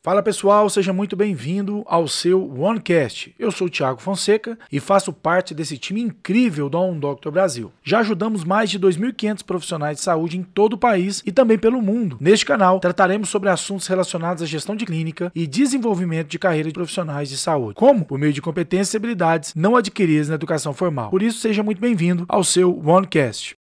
Fala pessoal, seja muito bem-vindo ao seu OneCast. Eu sou o Thiago Fonseca e faço parte desse time incrível do On Doctor Brasil. Já ajudamos mais de 2.500 profissionais de saúde em todo o país e também pelo mundo. Neste canal, trataremos sobre assuntos relacionados à gestão de clínica e desenvolvimento de carreira de profissionais de saúde, como por meio de competências e habilidades não adquiridas na educação formal. Por isso, seja muito bem-vindo ao seu OneCast.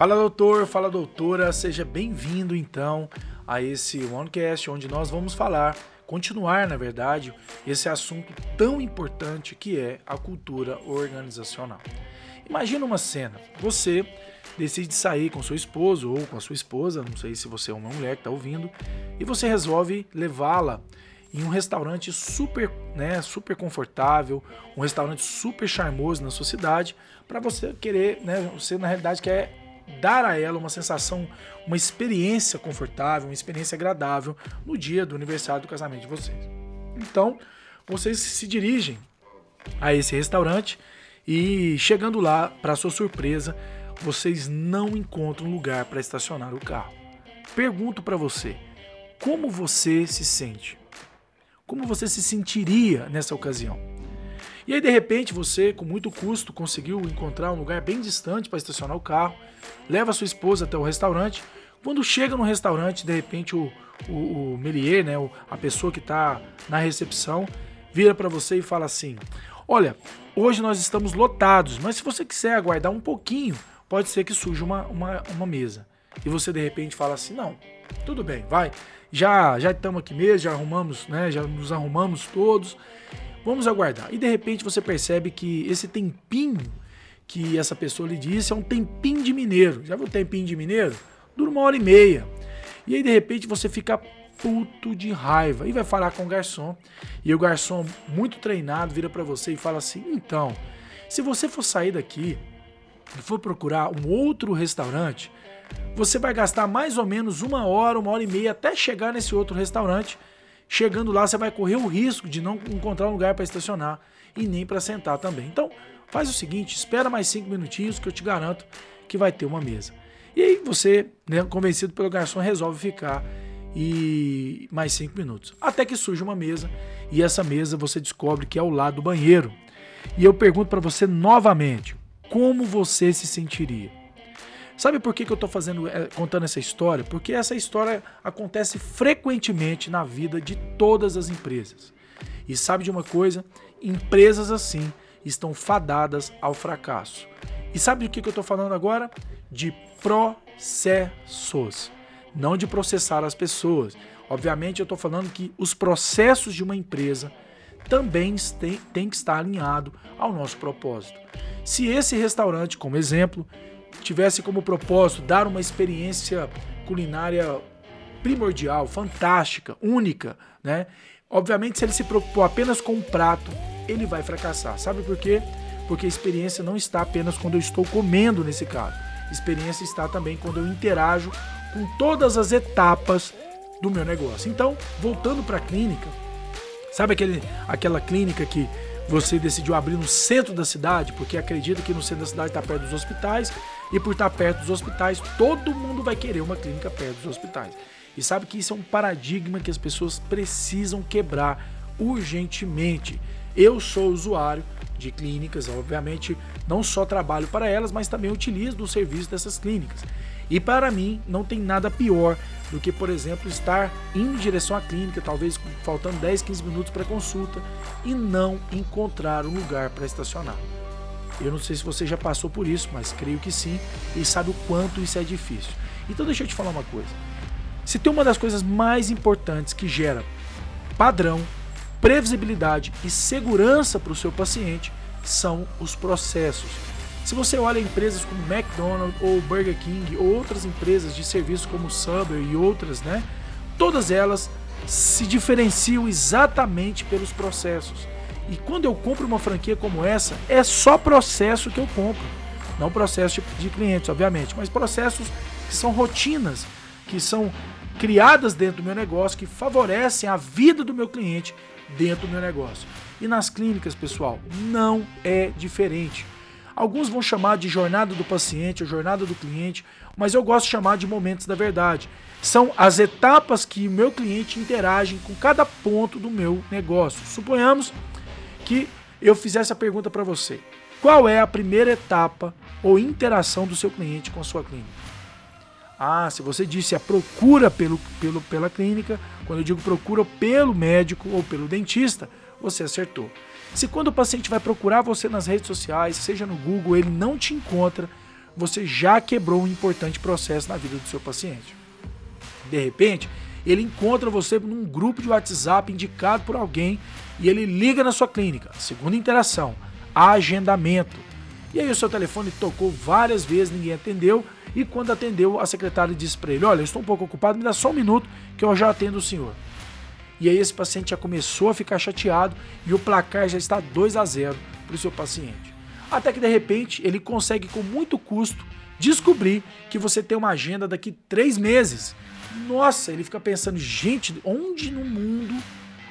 Fala doutor, fala doutora, seja bem-vindo então a esse OneCast, onde nós vamos falar, continuar na verdade, esse assunto tão importante que é a cultura organizacional. Imagina uma cena, você decide sair com seu esposo ou com a sua esposa, não sei se você é uma mulher que está ouvindo, e você resolve levá-la em um restaurante super, né, super confortável, um restaurante super charmoso na sua cidade, para você querer, né, você na realidade quer dar a ela uma sensação, uma experiência confortável, uma experiência agradável no dia do aniversário do casamento de vocês. Então, vocês se dirigem a esse restaurante e chegando lá, para sua surpresa, vocês não encontram lugar para estacionar o carro. Pergunto para você, como você se sente? Como você se sentiria nessa ocasião? E aí, de repente, você, com muito custo, conseguiu encontrar um lugar bem distante para estacionar o carro, leva sua esposa até o restaurante. Quando chega no restaurante, de repente, o, o, o Melier, né, a pessoa que está na recepção, vira para você e fala assim: Olha, hoje nós estamos lotados, mas se você quiser aguardar um pouquinho, pode ser que surja uma, uma, uma mesa. E você de repente fala assim: Não, tudo bem, vai. Já já estamos aqui mesmo, já arrumamos, né? Já nos arrumamos todos. Vamos aguardar. E de repente você percebe que esse tempinho que essa pessoa lhe disse é um tempinho de mineiro. Já viu o tempinho de mineiro? Dura uma hora e meia. E aí de repente você fica puto de raiva e vai falar com o garçom. E o garçom, muito treinado, vira para você e fala assim: então, se você for sair daqui e for procurar um outro restaurante, você vai gastar mais ou menos uma hora, uma hora e meia até chegar nesse outro restaurante Chegando lá, você vai correr o risco de não encontrar um lugar para estacionar e nem para sentar também. Então, faz o seguinte: espera mais cinco minutinhos que eu te garanto que vai ter uma mesa. E aí você, né, convencido pelo garçom, resolve ficar e mais cinco minutos. Até que surge uma mesa e essa mesa você descobre que é ao lado do banheiro. E eu pergunto para você novamente: como você se sentiria? Sabe por que, que eu estou fazendo, é, contando essa história? Porque essa história acontece frequentemente na vida de todas as empresas. E sabe de uma coisa? Empresas assim estão fadadas ao fracasso. E sabe do que, que eu estou falando agora? De processos, não de processar as pessoas. Obviamente, eu estou falando que os processos de uma empresa também têm que estar alinhado ao nosso propósito. Se esse restaurante, como exemplo, tivesse como propósito dar uma experiência culinária primordial, fantástica, única, né? Obviamente, se ele se preocupou apenas com um prato, ele vai fracassar. Sabe por quê? Porque a experiência não está apenas quando eu estou comendo nesse caso. A experiência está também quando eu interajo com todas as etapas do meu negócio. Então, voltando para a clínica, sabe aquele, aquela clínica que você decidiu abrir no centro da cidade, porque acredita que no centro da cidade está perto dos hospitais, e por estar perto dos hospitais, todo mundo vai querer uma clínica perto dos hospitais. E sabe que isso é um paradigma que as pessoas precisam quebrar urgentemente. Eu sou usuário de clínicas, obviamente não só trabalho para elas, mas também utilizo do serviço dessas clínicas. E para mim, não tem nada pior do que, por exemplo, estar indo em direção à clínica, talvez faltando 10, 15 minutos para consulta, e não encontrar um lugar para estacionar. Eu não sei se você já passou por isso, mas creio que sim, e sabe o quanto isso é difícil. Então deixa eu te falar uma coisa. Se tem uma das coisas mais importantes que gera padrão, previsibilidade e segurança para o seu paciente, são os processos se você olha empresas como McDonald's ou Burger King ou outras empresas de serviços como Subway e outras, né? Todas elas se diferenciam exatamente pelos processos. E quando eu compro uma franquia como essa, é só processo que eu compro. Não processo de clientes, obviamente, mas processos que são rotinas, que são criadas dentro do meu negócio, que favorecem a vida do meu cliente dentro do meu negócio. E nas clínicas, pessoal, não é diferente. Alguns vão chamar de jornada do paciente, ou jornada do cliente, mas eu gosto de chamar de momentos da verdade. São as etapas que o meu cliente interage com cada ponto do meu negócio. Suponhamos que eu fizesse a pergunta para você: qual é a primeira etapa ou interação do seu cliente com a sua clínica? Ah, se você disse a procura pelo, pelo, pela clínica, quando eu digo procura pelo médico ou pelo dentista, você acertou. Se quando o paciente vai procurar você nas redes sociais, seja no Google, ele não te encontra, você já quebrou um importante processo na vida do seu paciente. De repente, ele encontra você num grupo de WhatsApp indicado por alguém e ele liga na sua clínica. Segunda interação, agendamento. E aí o seu telefone tocou várias vezes, ninguém atendeu e quando atendeu, a secretária disse para ele: Olha, eu estou um pouco ocupado, me dá só um minuto que eu já atendo o senhor. E aí esse paciente já começou a ficar chateado e o placar já está 2 a 0 para o seu paciente. Até que de repente ele consegue com muito custo descobrir que você tem uma agenda daqui três meses. Nossa, ele fica pensando, gente, onde no mundo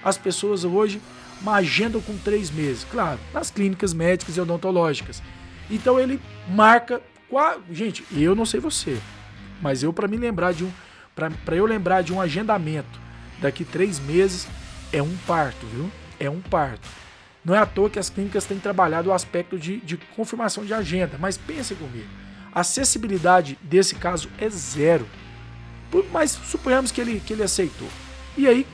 as pessoas hoje uma agenda com três meses? Claro, nas clínicas médicas e odontológicas. Então ele marca Gente, eu não sei você, mas eu para me lembrar de um, para eu lembrar de um agendamento daqui três meses é um parto, viu? É um parto. Não é à toa que as clínicas têm trabalhado o aspecto de, de confirmação de agenda, mas pense comigo, a acessibilidade desse caso é zero. Mas suponhamos que ele, que ele aceitou. E aí,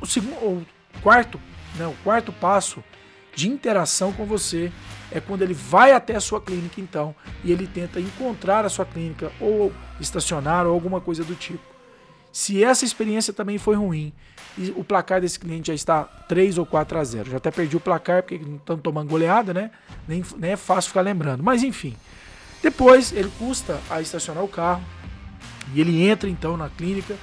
o, segundo, o quarto, né, o quarto passo de interação com você é quando ele vai até a sua clínica, então, e ele tenta encontrar a sua clínica ou estacionar ou alguma coisa do tipo. Se essa experiência também foi ruim e o placar desse cliente já está 3 ou 4 a 0, já até perdi o placar porque não estão tomando goleada, né? Nem, nem é fácil ficar lembrando. Mas enfim, depois ele custa a estacionar o carro e ele entra então na clínica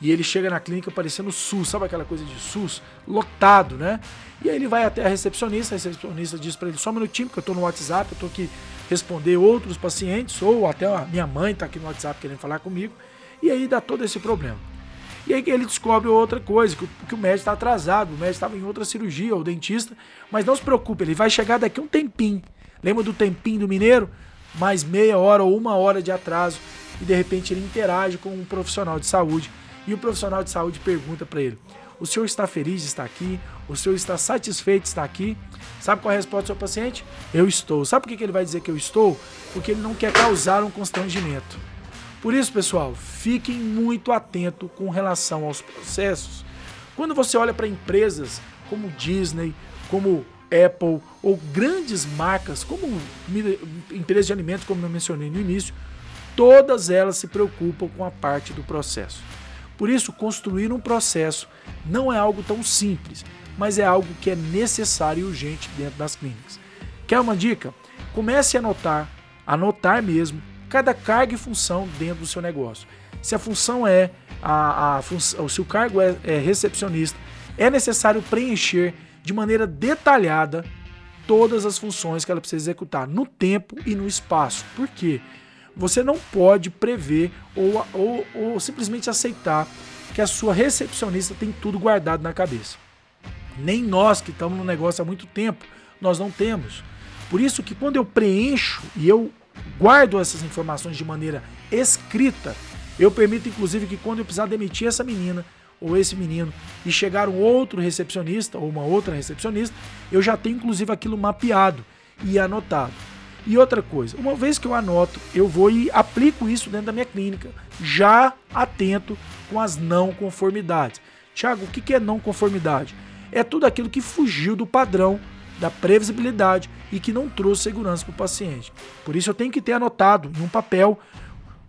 e ele chega na clínica parecendo SUS, sabe aquela coisa de SUS? Lotado, né? E aí ele vai até a recepcionista, a recepcionista diz para ele: só um minutinho, porque eu estou no WhatsApp, eu estou aqui responder outros pacientes, ou até a minha mãe está aqui no WhatsApp querendo falar comigo. E aí dá todo esse problema. E aí ele descobre outra coisa, que, que o médico está atrasado, o médico estava em outra cirurgia, ou dentista, mas não se preocupe, ele vai chegar daqui um tempinho. Lembra do tempinho do mineiro? Mais meia hora ou uma hora de atraso. E de repente ele interage com um profissional de saúde e o profissional de saúde pergunta para ele: O senhor está feliz de estar aqui? O senhor está satisfeito de estar aqui? Sabe qual é a resposta do seu paciente? Eu estou. Sabe por que ele vai dizer que eu estou? Porque ele não quer causar um constrangimento. Por isso, pessoal, fiquem muito atentos com relação aos processos. Quando você olha para empresas como Disney, como Apple ou grandes marcas como empresas de alimentos, como eu mencionei no início, todas elas se preocupam com a parte do processo. Por isso, construir um processo não é algo tão simples, mas é algo que é necessário e urgente dentro das clínicas. Quer uma dica? Comece a anotar, anotar mesmo, cada carga e função dentro do seu negócio. Se a função é a, a função, se o cargo é, é recepcionista, é necessário preencher de maneira detalhada todas as funções que ela precisa executar no tempo e no espaço. Por quê? Você não pode prever ou, ou, ou simplesmente aceitar que a sua recepcionista tem tudo guardado na cabeça. Nem nós que estamos no negócio há muito tempo, nós não temos. Por isso que quando eu preencho e eu guardo essas informações de maneira escrita, eu permito inclusive que quando eu precisar demitir essa menina ou esse menino e chegar um outro recepcionista ou uma outra recepcionista, eu já tenho inclusive aquilo mapeado e anotado. E outra coisa, uma vez que eu anoto, eu vou e aplico isso dentro da minha clínica, já atento com as não conformidades. Tiago, o que é não conformidade? É tudo aquilo que fugiu do padrão da previsibilidade e que não trouxe segurança para o paciente. Por isso eu tenho que ter anotado em um papel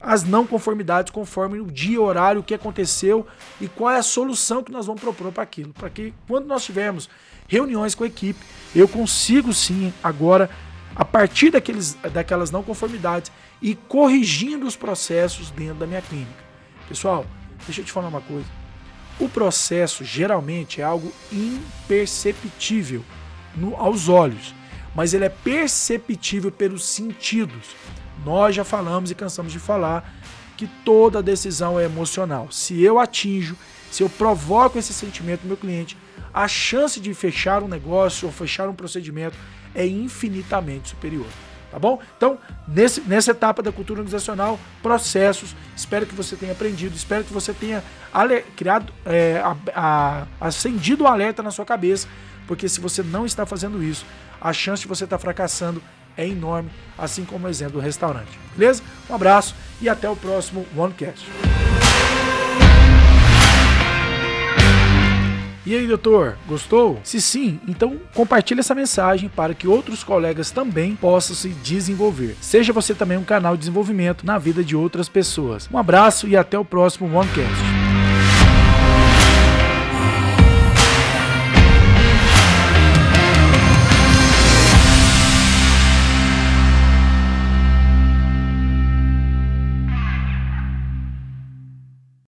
as não conformidades conforme o dia, horário, o que aconteceu e qual é a solução que nós vamos propor para aquilo. Para que quando nós tivermos reuniões com a equipe, eu consigo sim agora a partir daqueles, daquelas não conformidades e corrigindo os processos dentro da minha clínica. Pessoal, deixa eu te falar uma coisa. O processo geralmente é algo imperceptível no, aos olhos, mas ele é perceptível pelos sentidos. Nós já falamos e cansamos de falar que toda decisão é emocional. Se eu atinjo, se eu provoco esse sentimento no meu cliente, a chance de fechar um negócio ou fechar um procedimento é infinitamente superior. Tá bom? Então, nesse, nessa etapa da cultura organizacional, processos, espero que você tenha aprendido, espero que você tenha ale, criado, é, a, a, acendido o um alerta na sua cabeça, porque se você não está fazendo isso, a chance de você estar fracassando é enorme, assim como o exemplo do restaurante. Beleza? Um abraço e até o próximo OneCast. E aí, doutor, gostou? Se sim, então compartilhe essa mensagem para que outros colegas também possam se desenvolver. Seja você também um canal de desenvolvimento na vida de outras pessoas. Um abraço e até o próximo OneCast.